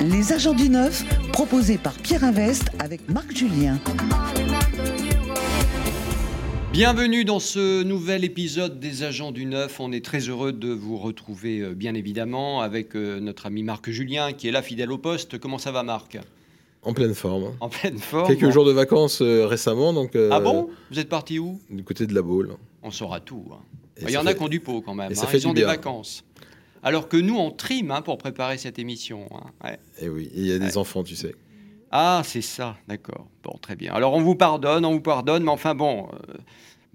Les agents du neuf, proposé par Pierre Invest avec Marc Julien. Bienvenue dans ce nouvel épisode des Agents du Neuf. On est très heureux de vous retrouver, euh, bien évidemment, avec euh, notre ami Marc Julien, qui est là, fidèle au poste. Comment ça va, Marc? En pleine forme. En pleine forme. Quelques bon. jours de vacances euh, récemment, donc. euh, Ah bon? Vous êtes parti où? Du côté de la Baule. On saura tout. hein. Et Il y en a qui ont du pot quand même. et ça hein. fait Ils du ont des vacances. Alors que nous, on trime hein, pour préparer cette émission. hein. Ouais. Et oui, il y a des Ouais. enfants, tu sais. Ah, c'est ça, d'accord. Bon, très bien. Alors, on vous pardonne, on vous pardonne, mais enfin, bon, euh,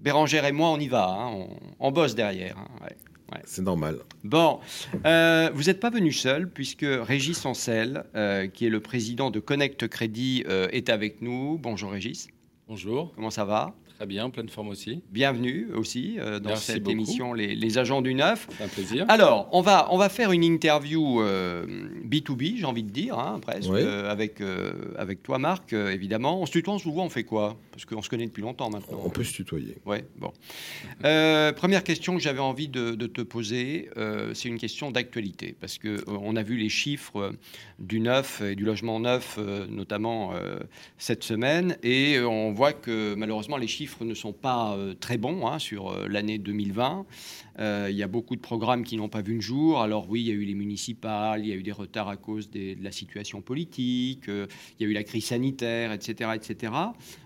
Bérangère et moi, on y va. hein. On, on bosse derrière. hein. Ouais. C'est normal. Bon, euh, vous n'êtes pas venu seul, puisque Régis Ancel, euh, qui est le président de Connect Crédit, euh, est avec nous. Bonjour Régis, Bonjour, comment ça va? Très bien, pleine forme aussi. Bienvenue aussi euh, dans Merci cette beaucoup. émission les, les Agents du Neuf. C'est un plaisir. Alors, on va, on va faire une interview euh, B2B, j'ai envie de dire, hein, presque, Oui. euh, avec, euh, avec toi Marc, euh, évidemment. On se tutoie, on se voit, on fait quoi? Parce qu'on se connaît depuis longtemps maintenant. On peut se tutoyer. Ouais, bon. Euh, première question que j'avais envie de, de te poser, euh, c'est une question d'actualité, parce que euh, on a vu les chiffres euh, du neuf et du logement neuf, euh, notamment euh, cette semaine, et euh, on voit que malheureusement les chiffres ne sont pas euh, très bons hein, sur euh, l'année 2020. Euh, Il y a beaucoup de programmes qui n'ont pas vu le jour. Alors oui, il y a eu les municipales, il y a eu des retards à cause de la situation politique, il y a eu la crise sanitaire, etc., etc.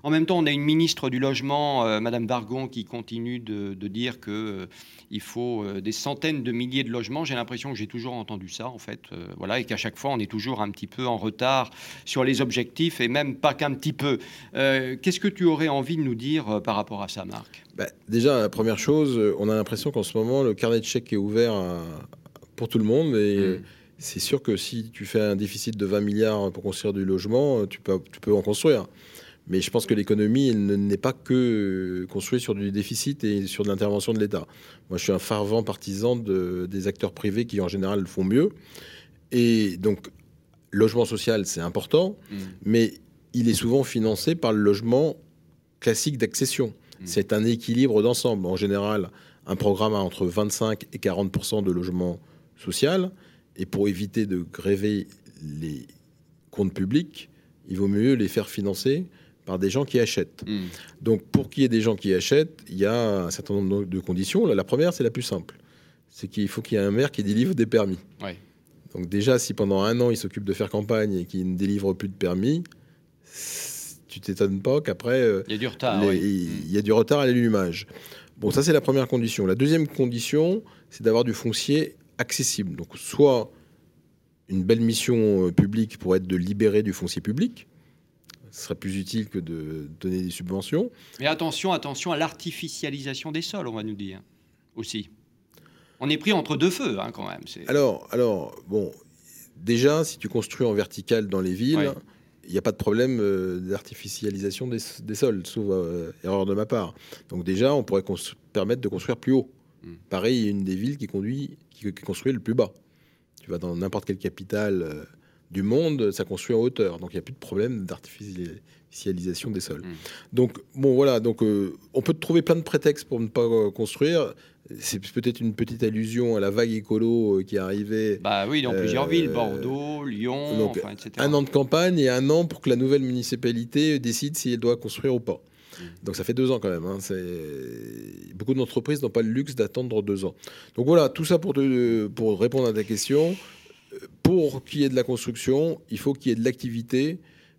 En même temps, on a une ministre du logement, Madame Vargon, qui continue de, dire que il faut des centaines de milliers de logements. J'ai l'impression que j'ai toujours entendu ça, en fait, voilà, et qu'à chaque fois, on est toujours un petit peu en retard sur les objectifs, et même pas qu'un petit peu. Qu'est-ce que tu aurais envie de nous dire euh, par rapport à ça, Marc Bah, déjà, la première chose, euh, on a l'impression qu'en ce moment, le carnet de chèques est ouvert à- pour tout le monde. Et euh, Mm. c'est sûr que si tu fais un déficit de 20 milliards pour construire du logement, euh, tu peux, tu peux en construire. Mais je pense que l'économie elle ne- n'est pas que euh, construite sur du déficit et sur de l'intervention de l'État. Moi, je suis un fervent partisan de- des acteurs privés qui, en général, font mieux. Et donc, logement social, c'est important, mais il est souvent financé par le logement classique d'accession. Mm. C'est un équilibre d'ensemble. En général, un programme a entre 25 et 40 de logement social. Et pour éviter de gréver les comptes publics, il vaut mieux les faire financer par des gens qui achètent. Mm. Donc, pour qu'il y ait des gens qui achètent, il y a un certain nombre de conditions. La première, c'est la plus simple. C'est qu'il faut qu'il y ait un maire qui délivre des permis. Ouais. Donc déjà, si pendant un an, il s'occupe de faire campagne et qu'il ne délivre plus de permis, tu t'étonnes pas qu'après, euh, Il y a du retard. les- oui. il y a du retard à l'allumage. Bon, ça, c'est la première condition. La deuxième condition, c'est d'avoir du foncier accessible. Donc, soit une belle mission euh, publique pour être de libérer du foncier public. Ce serait plus utile que de donner des subventions. Mais attention, attention à l'artificialisation des sols, on va nous dire aussi. On est pris entre deux feux, hein, quand même. Alors, alors, bon, déjà, si tu construis en vertical dans les villes, Ouais. Il n'y a pas de problème euh, d'artificialisation des, des sols, sauf euh, erreur de ma part. Donc déjà, on pourrait permettre de construire plus haut. Mm. Pareil, il y a une des villes qui, conduit, qui, qui construit le plus bas. Tu vas dans n'importe quelle capitale euh, du monde, ça construit en hauteur. Donc il n'y a plus de problème d'artificialisation des sols. Mm. Donc, bon, voilà, donc euh, on peut trouver plein de prétextes pour ne pas euh, construire. C'est peut-être une petite allusion à la vague écolo euh, qui est arrivée. Bah oui, dans plusieurs villes, Bordeaux, Lyon, donc, enfin, etc. Un an de campagne et un an pour que la nouvelle municipalité décide si elle doit construire ou pas. Mm. Donc ça fait deux ans quand même. hein. C'est- Beaucoup d'entreprises n'ont pas le luxe d'attendre deux ans. Donc voilà, tout ça pour, te- pour répondre à ta question. Pour qu'il y ait de la construction, il faut qu'il y ait de l'activité.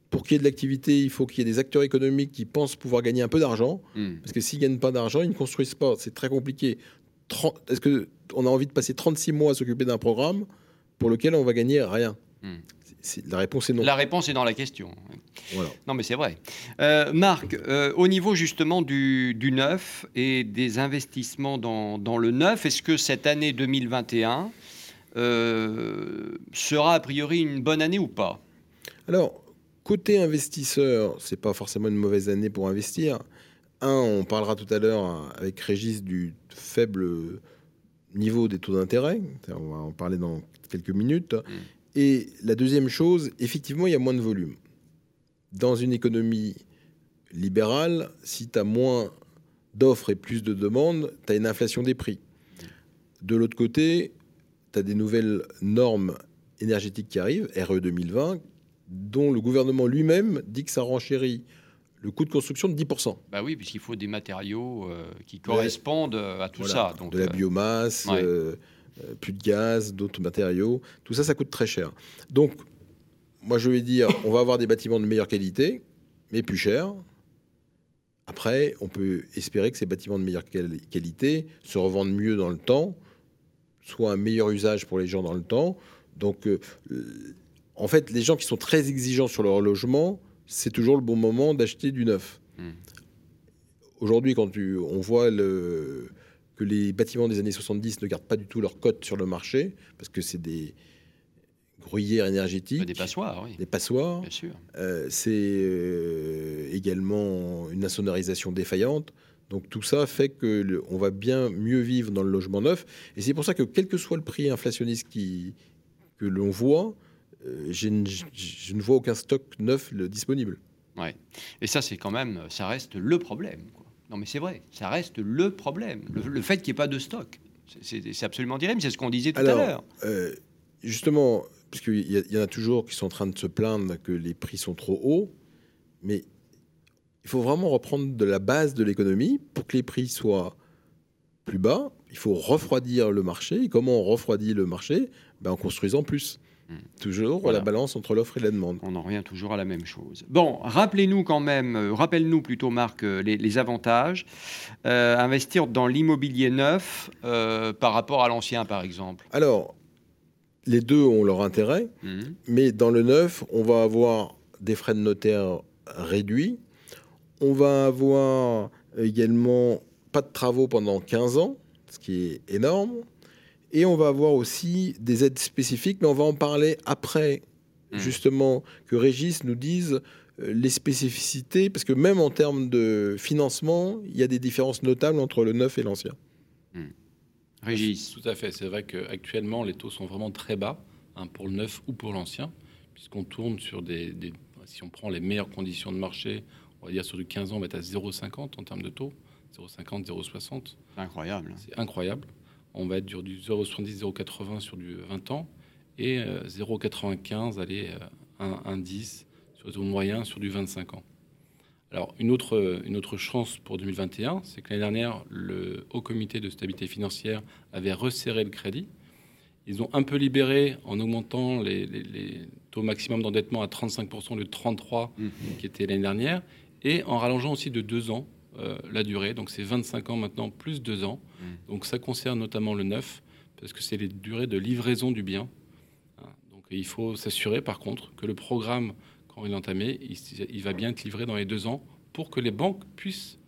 Pour qu'il y ait de l'activité, il faut qu'il y ait des acteurs économiques qui pensent pouvoir gagner un peu d'argent. Mm. Parce que s'ils ne gagnent pas d'argent, ils ne construisent pas. C'est très compliqué. 30 Est-ce qu'on a envie de passer 36 mois à s'occuper d'un programme pour lequel on va gagner rien? Hmm. La réponse est non. La réponse est dans la question. Voilà. Non, mais c'est vrai. Euh, Marc, euh, au niveau justement du, du neuf et des investissements dans, dans le neuf, est-ce que cette année 2021 euh, sera a priori une bonne année ou pas Alors, côté investisseur, c'est pas forcément une mauvaise année pour investir. Un, on parlera tout à l'heure avec Régis du faible niveau des taux d'intérêt. On va en parler dans quelques minutes. Et la deuxième chose, effectivement, il y a moins de volume. Dans une économie libérale, si tu as moins d'offres et plus de demandes, tu as une inflation des prix. De l'autre côté, tu as des nouvelles normes énergétique qui arrive, RE 2020, dont le gouvernement lui-même dit que ça renchérit le coût de construction de 10%. Bah oui, puisqu'il faut des matériaux euh, qui correspondent euh, à tout Voilà. ça. Donc, de la euh, biomasse, ouais. euh, plus de gaz, d'autres matériaux. Tout ça, ça coûte très cher. Donc, moi, je vais dire, on va avoir des bâtiments de meilleure qualité, mais plus chers. Après, on peut espérer que ces bâtiments de meilleure quali- qualité se revendent mieux dans le temps, soit un meilleur usage pour les gens dans le temps. Donc, euh, en fait, les gens qui sont très exigeants sur leur logement, c'est toujours le bon moment d'acheter du neuf. Hmm. Aujourd'hui, quand tu- on voit le, que les bâtiments des années 70 ne gardent pas du tout leur cote sur le marché, parce que c'est des gruyères énergétiques, des passoires, oui, des passoires, bien sûr. euh, c'est euh, également une insonorisation défaillante. Donc tout ça fait que on va bien mieux vivre dans le logement neuf. Et c'est pour ça que quel que soit le prix inflationniste qui, que l'on voit, euh, je, ne vois aucun stock neuf le- disponible. Ouais. Et ça, c'est quand même, ça reste le problème. quoi. Non, mais c'est vrai, ça reste le problème. Le, le fait qu'il n'y ait pas de stock, C'est- absolument terrible. C'est ce qu'on disait tout à l'heure. Euh, justement, parce qu'il y, y en a toujours qui sont en train de se plaindre que les prix sont trop hauts, mais il faut vraiment reprendre de la base de l'économie pour que les prix soient plus bas. Il faut refroidir le marché. Et comment on refroidit le marché? Ben, En construisant plus. Hmm. Toujours Voilà. la balance entre l'offre et la demande. On en revient toujours à la même chose. Bon, rappelez-nous quand même, euh, rappelle-nous plutôt, Marc, euh, les, les avantages. Euh, investir dans l'immobilier neuf par rapport à l'ancien, par exemple. Alors, les deux ont leur intérêt. Mhm. Mais dans le neuf, on va avoir des frais de notaire réduits. On va avoir également pas de travaux pendant 15 ans, ce qui est énorme. Et on va avoir aussi des aides spécifiques, mais on va en parler après, Mhm. justement, que Régis nous dise euh, les spécificités, parce que même en termes de financement, il y a des différences notables entre le neuf et l'ancien. Régis. Tout à fait. C'est vrai qu'actuellement, les taux sont vraiment très bas hein, pour le neuf ou pour l'ancien, puisqu'on tourne sur des, des- Si on prend les meilleures conditions de marché, on va dire sur du 15 ans, on va être à 0,50 en termes de taux. 0,50, 0,60. C'est incroyable. C'est incroyable. On va être sur du 0,70, 0,80 sur du 20 ans et euh, 0,95, allez, euh, 1,10 sur le taux moyen sur du 25 ans. Alors, une autre, une autre chance pour 2021, c'est que l'année dernière, le Haut Comité de stabilité financière avait resserré le crédit. Ils ont un peu libéré en augmentant les, les- les taux maximum d'endettement à 35% de 33 Mhm. qui était l'année dernière et en rallongeant aussi de deux ans euh, la durée. Donc, c'est 25 ans maintenant plus deux ans. Mhm. Donc, ça concerne notamment le neuf parce que c'est les durées de livraison du bien. Hein. Donc, il faut s'assurer par contre que le programme quand il est entamé, il, il va bien être livré dans les deux ans pour que les banques puissent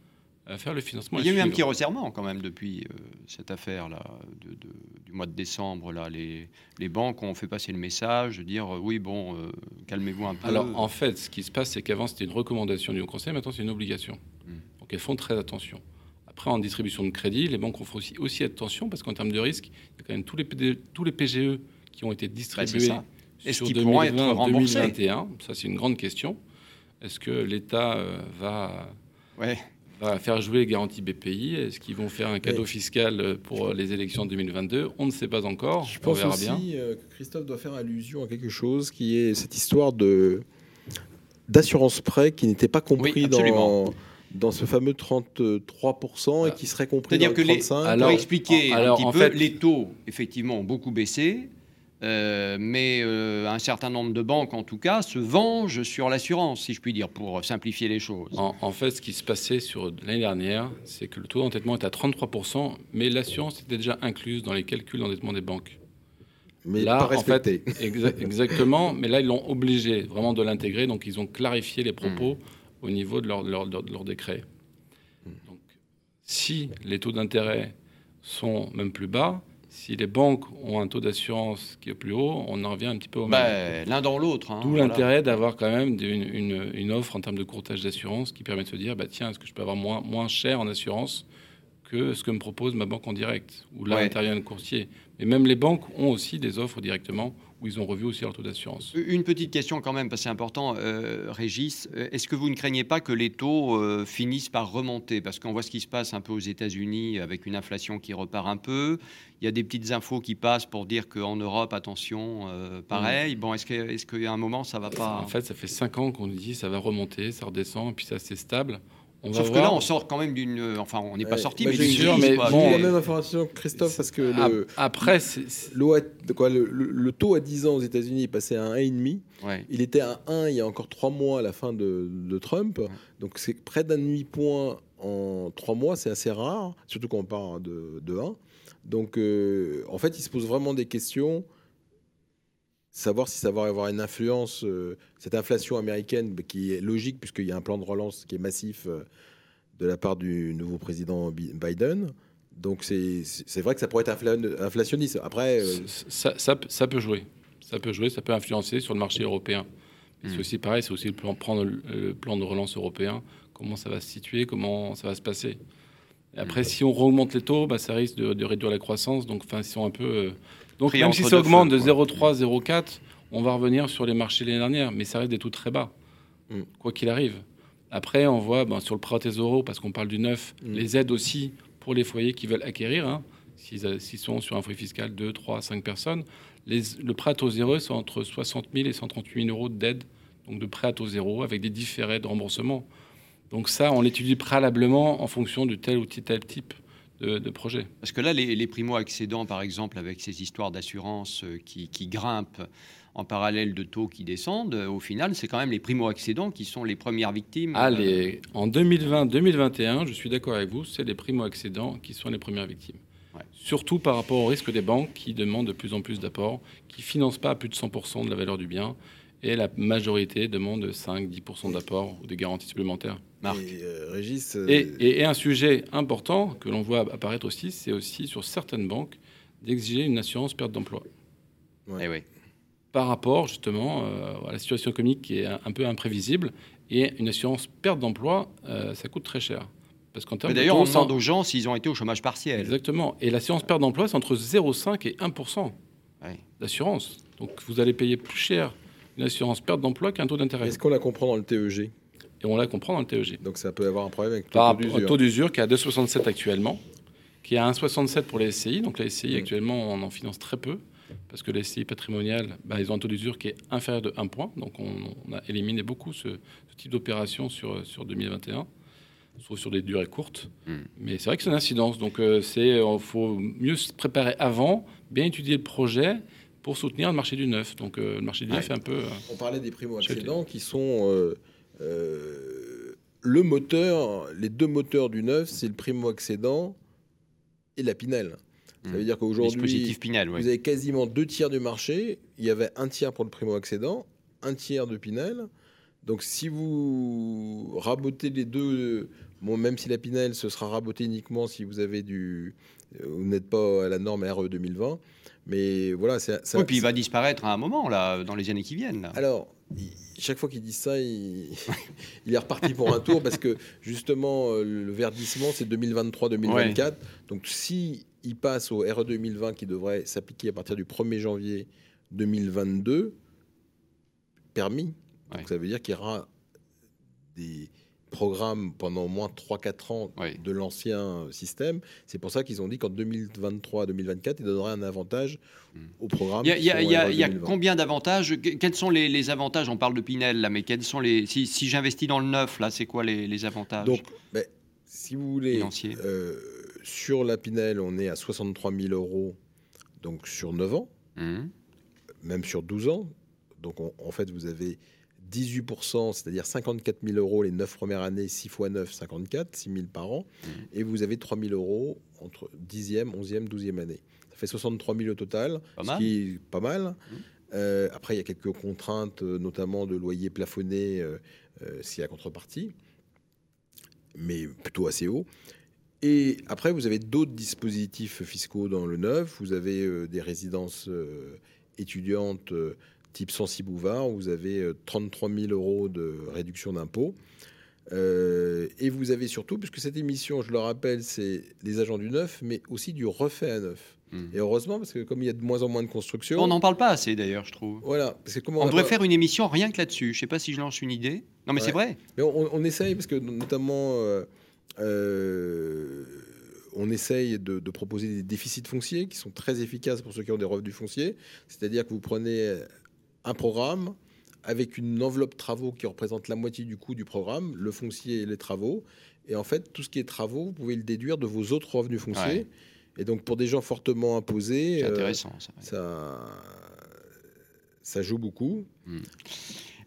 euh, faire le financement. Il y a eu un petit resserrement quand même depuis euh, cette affaire-là de- de- du mois de décembre. Là. Les, les banques ont fait passer le message de dire euh, oui, bon, euh, calmez-vous un peu. Alors, en fait, ce qui se passe, c'est qu'avant, c'était une recommandation du Haut Conseil, maintenant, c'est une obligation. Mm. Donc, elles font très attention. Après, en distribution de crédit, les banques font aussi, aussi attention parce qu'en termes de risque, il y a quand même tous les, PD tous les PGE qui ont été distribués Bah, sur qu'ils pourront être 2020, remboursés? 2021. Ça, c'est une grande question. Est-ce que l'État euh, va, Ouais. Va faire jouer les garanties BPI Est-ce qu'ils vont faire un cadeau Mais- fiscal pour les élections 2022 On ne sait pas encore. Je On pense verra aussi bien. euh, que Christophe doit faire allusion à quelque chose qui est cette histoire de d'assurance prêt qui n'était pas compris Oui, dans dans ce fameux 33% et qui serait compris dans C'est-à-dire le que les, 35. Alors- pour expliquer alors, un en petit peu, fait- les taux, effectivement, ont beaucoup baissé. Euh, mais euh, un certain nombre de banques, en tout cas, se vengent sur l'assurance, si je puis dire, pour simplifier les choses. En, en fait, ce qui se passait sur l'année dernière, c'est que le taux d'endettement était à 33%, mais l'assurance était déjà incluse dans les calculs d'endettement des banques. mais là, pas en fait, respecté. Exa- exactement, mais là, ils l'ont obligé vraiment de l'intégrer, donc ils ont clarifié les propos au niveau de leur, leur- leur- de leur décret. Donc, si les taux d'intérêt sont même plus bas, si les banques ont un taux d'assurance qui est plus haut, on en revient un petit peu au même. Ben, L'un dans l'autre. hein, D'où voilà. l'intérêt d'avoir quand même une, une- une offre en termes de courtage d'assurance qui permet de se dire, bah, tiens, est-ce que je peux avoir moins, moins cher en assurance que ce que me propose ma banque en direct Ou là, Ouais. intervient le courtier. Mais même les banques ont aussi des offres directement où ils ont revu aussi leur taux d'assurance. Une petite question quand même, parce que c'est important, euh, Régis. Euh, est-ce que vous ne craignez pas que les taux euh, finissent par remonter? Parce qu'on voit ce qui se passe un peu aux États-Unis avec une inflation qui repart un peu. Il y a des petites infos qui passent pour dire qu'en Europe, attention, pareil. Bon, est-ce qu'il est y a un moment, ça va pas? En fait, ça fait cinq ans qu'on dit ça va remonter, ça redescend, et puis ça c'est stable. Sauf que là, on sort quand même d'une. Enfin, on n'est pas sorti, bah, mais sûr, mais bon, la même information que Christophe, parce que le, après, quoi, le, le, taux à 10 ans aux États-Unis est passé à 1,5. Ouais. Il était à 1 il y a encore 3 mois à la fin de, de Trump. Donc, c'est près d'un demi-point en 3 mois, c'est assez rare, surtout quand on parle de, de 1. Donc, euh, en fait, il se pose vraiment des questions savoir si ça va avoir une influence, euh, cette inflation américaine qui est logique puisqu'il y a un plan de relance qui est massif euh, de la part du nouveau président Biden. Donc c'est vrai que ça pourrait être inflationniste. Après, euh, ça, ça, peut jouer. Ça peut jouer, ça peut influencer sur le marché européen. C'est hmm. aussi pareil, c'est aussi le plan, prendre le, plan de relance européen, comment ça va se situer, comment ça va se passer? après, hmm. si on remonte les taux, bah, ça risque de, réduire la croissance. Donc, enfin, ils sont un peu donc même si ça augmente de 0,3, 0,4, on va revenir sur les marchés l'année dernière, mais ça reste des taux très bas, mm. quoi qu'il arrive. Après, on voit ben, sur le prêt à euros, parce qu'on parle du neuf, mm. les aides aussi pour les foyers qui veulent acquérir, hein, s'ils sont sur un foyer fiscal de 3 à 5 personnes. le prêt à taux zéro, c'est entre 60 000 et 138 000 euros d'aide, donc de prêt à taux zéro, avec des différés de remboursement. Donc ça, on l'étudie préalablement en fonction de tel ou tel type de, projets. Parce que là, les, primo-accédants, par exemple, avec ces histoires d'assurance euh, qui, grimpent en parallèle de taux qui descendent, au final, c'est quand même les primo-accédants qui sont les premières victimes. Allez, en 2020-2021, je suis d'accord avec vous, c'est les primo-accédants qui sont les premières victimes. Surtout par rapport au risque des banques qui demandent de plus en plus d'apports, qui ne financent pas à plus de 100% de la valeur du bien, et la majorité demande 5-10% d'apport ou des garanties supplémentaires. Et, euh, Régis, euh, et, un sujet important que l'on voit apparaître aussi, c'est aussi sur certaines banques d'exiger une assurance perte d'emploi. Eh oui. Par rapport justement euh, à la situation économique qui est un, peu imprévisible, et une assurance perte d'emploi, ça coûte très cher. Parce qu'en termes D'ailleurs, on demande aux gens s'ils ont été au chômage partiel. Exactement. Et l'assurance perte d'emploi, c'est entre 0,5 et 1% d'assurance. Donc vous allez payer plus cher une assurance perte d'emploi qu'un taux d'intérêt. Est-ce qu'on la comprend dans le TEG et on la comprend dans le TEG. Donc ça peut avoir un problème avec le taux d'usure. qui est à 2,67 actuellement, qui est à 1,67 pour les SCI. Donc les SCI, actuellement, on en finance très peu, parce que les SCI patrimoniales, bah, ils ont un taux d'usure qui est inférieur de 1 point. Donc on, a éliminé beaucoup ce, type d'opération sur, sur 2021 sauf sur des durées courtes. Hmm. Mais c'est vrai que c'est une incidence. Donc, il euh, faut mieux se préparer avant, bien étudier le projet pour soutenir le marché du neuf. Donc, euh, le marché du neuf est un peu. Euh, on parlait des primo-accédants qui sont euh, le moteur, les deux moteurs du neuf, c'est le primo-accédant et la Pinel. Ça veut mmh. dire qu'aujourd'hui, vous avez quasiment deux tiers du marché. Il y avait un tiers pour le primo-accédant, un tiers de Pinel. Donc si vous rabotez les deux, bon, même si la Pinel, ce sera raboté uniquement si vous avez du, euh, vous n'êtes pas à la norme RE 2020. Mais voilà, c'est. Oui, puis il va disparaître à un moment là, dans les années qui viennent. Alors, chaque fois qu'il dit ça, il, est reparti pour un tour parce que justement, euh, le verdissement, c'est 2023-2024. Donc, si il passe au RE 2020 qui devrait s'appliquer à partir du 1er janvier 2022, permis. Donc, ça veut dire qu'il y aura des programme pendant au moins 3-4 ans de l'ancien système. C'est pour ça qu'ils ont dit qu'en 2023-2024, ils donneraient un avantage au programme. Il y a, combien d'avantages? Quels sont les, avantages? On parle de Pinel, là, mais quels sont les Si, j'investis dans le neuf, là, c'est quoi les, avantages? Donc, ben, si vous voulez, euh, sur la Pinel, on est à 63 000 euros donc sur 9 ans, mmh. même sur 12 ans. Donc, en fait, vous avez 18%, c'est-à-dire 54 000 euros les 9 premières années, 6 fois 9, 54, 6 000 par an. Mmh. Et vous avez 3 000 euros entre 10e, 11e, 12e année. Ça fait 63 000 au total, ce qui est pas mal. Mmh. Euh, après, il y a quelques contraintes, euh, notamment de loyer plafonné euh, s'il y a contrepartie, mais plutôt assez haut. Et après, vous avez d'autres dispositifs fiscaux dans le neuf. Vous avez des résidences étudiantes type Sensi Bouvard, vous avez 33 euh, 000 euros de réduction d'impôt. Euh, et vous avez surtout, puisque cette émission, je le rappelle, c'est les agents du neuf, mais aussi du refait à neuf. Hmm. Et heureusement, parce que comme il y a de moins en moins de construction. On n'en parle pas assez d'ailleurs, je trouve. Voilà. Parce que comment On devrait pas- faire une émission rien que là-dessus. Je sais pas si je lance une idée. Non, mais c'est vrai. Mais on, on essaye, parce que notamment, euh, euh, on essaye de, de proposer des déficits fonciers qui sont très efficaces pour ceux qui ont des revenus fonciers. C'est-à-dire que vous prenez un programme avec une enveloppe travaux qui représente la moitié du coût du programme, le foncier et les travaux. Et en fait, tout ce qui est travaux, vous pouvez le déduire de vos autres revenus fonciers. Ouais. Et donc, pour des gens fortement imposés, C'est euh, intéressant. ça. ça, ça joue beaucoup.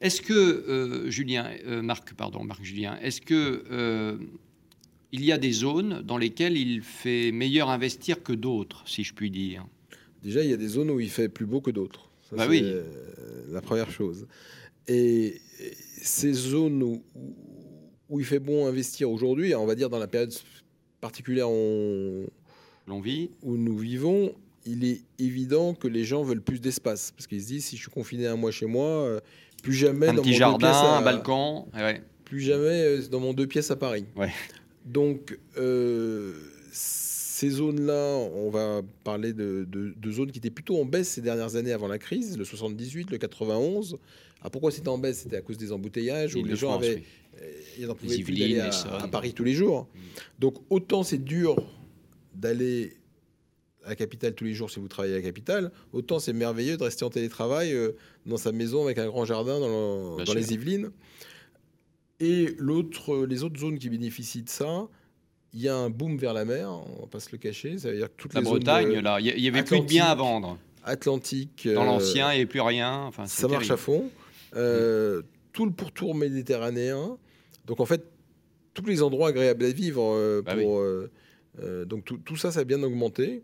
Est-ce que, euh, Julien, euh, Marc, pardon, Marc Julien, est-ce que il y a des zones dans lesquelles il fait meilleur investir que d'autres, si je puis dire? Déjà, il y a des zones où il fait plus beau que d'autres. Ça, Bah oui. euh, la première chose. Et et ces zones où, où- il fait bon investir aujourd'hui, on va dire dans la période particulière où, L'on vit où nous vivons, il est évident que les gens veulent plus d'espace. Parce qu'ils se disent, si je suis confiné un mois chez moi, euh, plus jamais un dans petit mon deux jardin, à- un balcon. ouais. plus jamais euh, dans mon deux pièces à Paris. Ouais. Donc, euh, ces zones-là, on va parler de, de- de zones qui étaient plutôt en baisse ces dernières années avant la crise, le 78, le 91. Ah, pourquoi c'était en baisse? C'était à cause des embouteillages où les gens avaient, oui. euh, ils n'en pouvaient plus d'aller à, à Paris tous les jours. Mm. Donc, autant c'est dur d'aller à la capitale tous les jours si vous travaillez à la capitale, autant c'est merveilleux de rester en télétravail euh, dans sa maison avec un grand jardin dans, le- dans les Yvelines. Et l'autre, les autres zones qui bénéficient de ça, il y a un boom vers la mer, on va pas se le cacher. Ça veut dire que toutes La zones Bretagne, là, il y- avait plus de biens à vendre. Atlantique, Dans euh, l'ancien, il n'y avait plus rien. Enfin, ça marche à fond. Euh, Tout le pourtour méditerranéen. Donc en fait, tous les endroits agréables à vivre euh, Bah pour. donc tout, tout ça, ça a bien augmenté.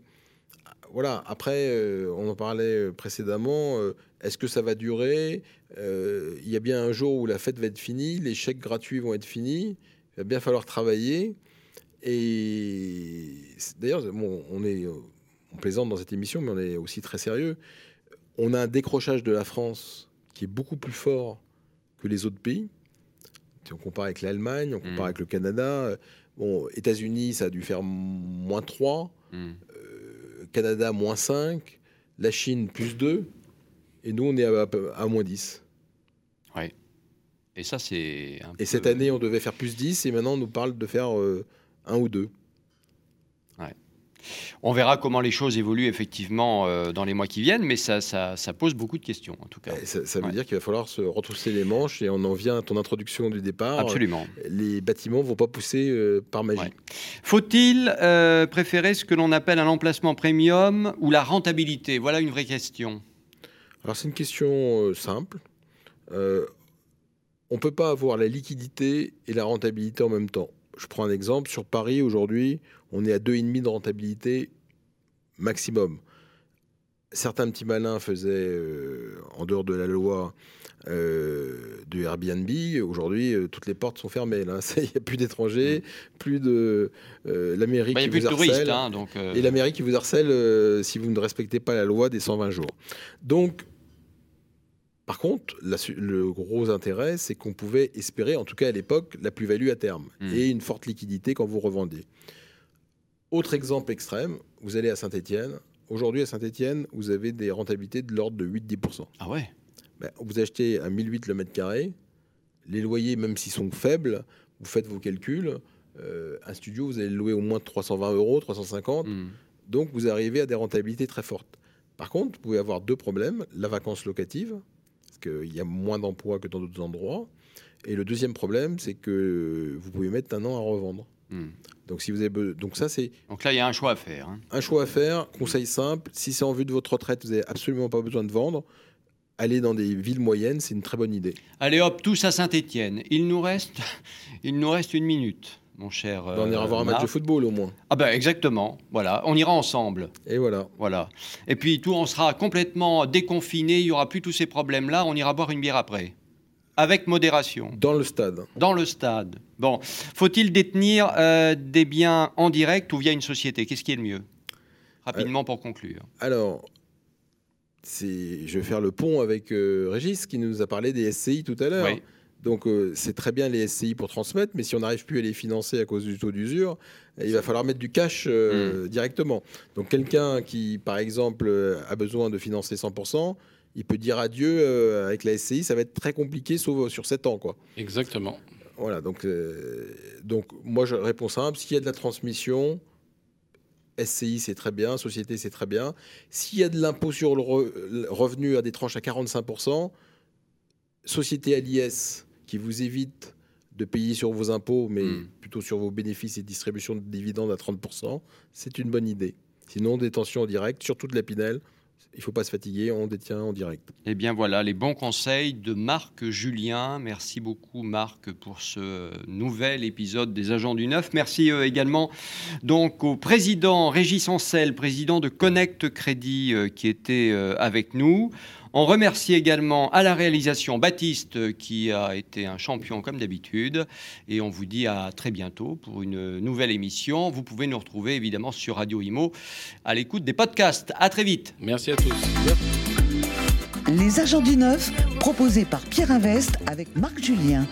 Voilà. Après, on en parlait précédemment. Est-ce que ça va durer? Il y a bien un jour où la fête va être finie, les chèques gratuits vont être finis. Il va bien falloir travailler. Et d'ailleurs, bon, on est, euh, on plaisante dans cette émission, mais on est aussi très sérieux. On a un décrochage de la France qui est beaucoup plus fort que les autres pays. Si on compare avec l'Allemagne, on compare Mm. avec le Canada. euh, Bon, États-Unis, ça a dû faire moins 3, Hmm. euh, Canada, moins 5, la Chine, plus 2, et nous, on est à, à- à moins 10. Et ça, c'est. Et peu- cette année, on devait faire plus 10, et maintenant, on nous parle de faire 1 ou 2. On verra comment les choses évoluent effectivement euh, dans les mois qui viennent, mais ça, ça, ça pose beaucoup de questions en tout cas. Ça, ça veut Ouais. dire qu'il va falloir se retrousser les manches, et on en vient à ton introduction du départ. Absolument. Les bâtiments vont pas pousser euh, par magie. Ouais. Faut-il euh, préférer ce que l'on appelle un emplacement premium ou la rentabilité? Voilà une vraie question. Alors c'est une question simple. On ne peut pas avoir la liquidité et la rentabilité en même temps. Je prends un exemple. Sur Paris, aujourd'hui, on est à 2,5 de rentabilité maximum. Certains petits malins faisaient, euh, en dehors de la loi, euh, du Airbnb. Aujourd'hui, euh, toutes les portes sont fermées. Il n'y a plus d'étrangers, plus de... euh, la mairie Bah, qui n'y a plus vous de touristes, harcèle. hein, donc. Et la mairie qui vous harcèle si vous ne respectez pas la loi des 120 jours. Donc, par contre, la le gros intérêt, c'est qu'on pouvait espérer, en tout cas à l'époque, la plus-value à terme Mm. et une forte liquidité quand vous revendez. Autre exemple extrême, vous allez à Saint-Étienne. Aujourd'hui, à Saint-Étienne, vous avez des rentabilités de l'ordre de 8-10%. Ah ouais? Ben, vous achetez à 1008 le mètre carré. Les loyers, même s'ils sont faibles, vous faites vos calculs. euh, un studio, vous allez le louer au moins 320 euros, 350. Hmm. Donc, vous arrivez à des rentabilités très fortes. Par contre, vous pouvez avoir deux problèmes. La vacance locative, qu'il y a moins d'emplois que dans d'autres endroits. Et le deuxième problème, c'est que vous pouvez mettre un an à revendre. Hmm. Donc, si vous avez be- donc ça, c'est Donc là, il y a un choix à faire. hein. un choix à faire. Conseil simple si c'est en vue de votre retraite, vous n'avez absolument pas besoin de vendre. Aller dans des villes moyennes, c'est une très bonne idée. Allez hop, tous à Saint-Étienne. Il nous reste, il nous reste une minute, mon cher. Ben, on ira euh, voir un match de football au moins. Ah ben exactement. Voilà, on ira ensemble. Et voilà. Voilà. Et puis tout, on sera complètement déconfiné. Il y aura plus tous ces problèmes-là. On ira boire une bière après, avec modération, Dans le stade. dans le stade. Bon, faut-il détenir euh, des biens en direct ou via une société? Qu'est-ce qui est le mieux? Rapidement pour conclure. Alors, je vais faire le pont avec euh, Régis qui nous a parlé des SCI tout à l'heure. Oui. Donc euh, c'est très bien les SCI pour transmettre, mais si on n'arrive plus à les financer à cause du taux d'usure, il va falloir mettre du cash euh, directement. Donc quelqu'un qui, par exemple, euh, a besoin de financer 100%, il peut dire adieu avec la SCI, ça va être très compliqué, sauf sur 7 ans. Quoi. Exactement. Voilà, donc, donc moi je réponds simple, s'il y a de la transmission, SCI c'est très bien, société c'est très bien. S'il y a de l'impôt sur le, revenu à des tranches à 45%, société à l'IS qui vous évite de payer sur vos impôts, mais hmm. plutôt sur vos bénéfices et distribution de dividendes à 30%, c'est une bonne idée. Sinon, détention en direct, surtout de la Pinel, il ne faut pas se fatiguer, on détient en direct. Eh bien voilà, les bons conseils de Marc Julien. Merci beaucoup Marc pour ce nouvel épisode des Agents du Neuf. Merci euh, également donc au président Régis Ancel, président de Connect Crédit, euh, qui était euh, avec nous. On remercie également à la réalisation Baptiste qui a été un champion comme d'habitude. Et on vous dit à très bientôt pour une nouvelle émission. Vous pouvez nous retrouver évidemment sur Radio Imo à l'écoute des podcasts. À très vite. Merci à tous. Les agents du neuf, proposés par Pierre Invest avec Marc Julien.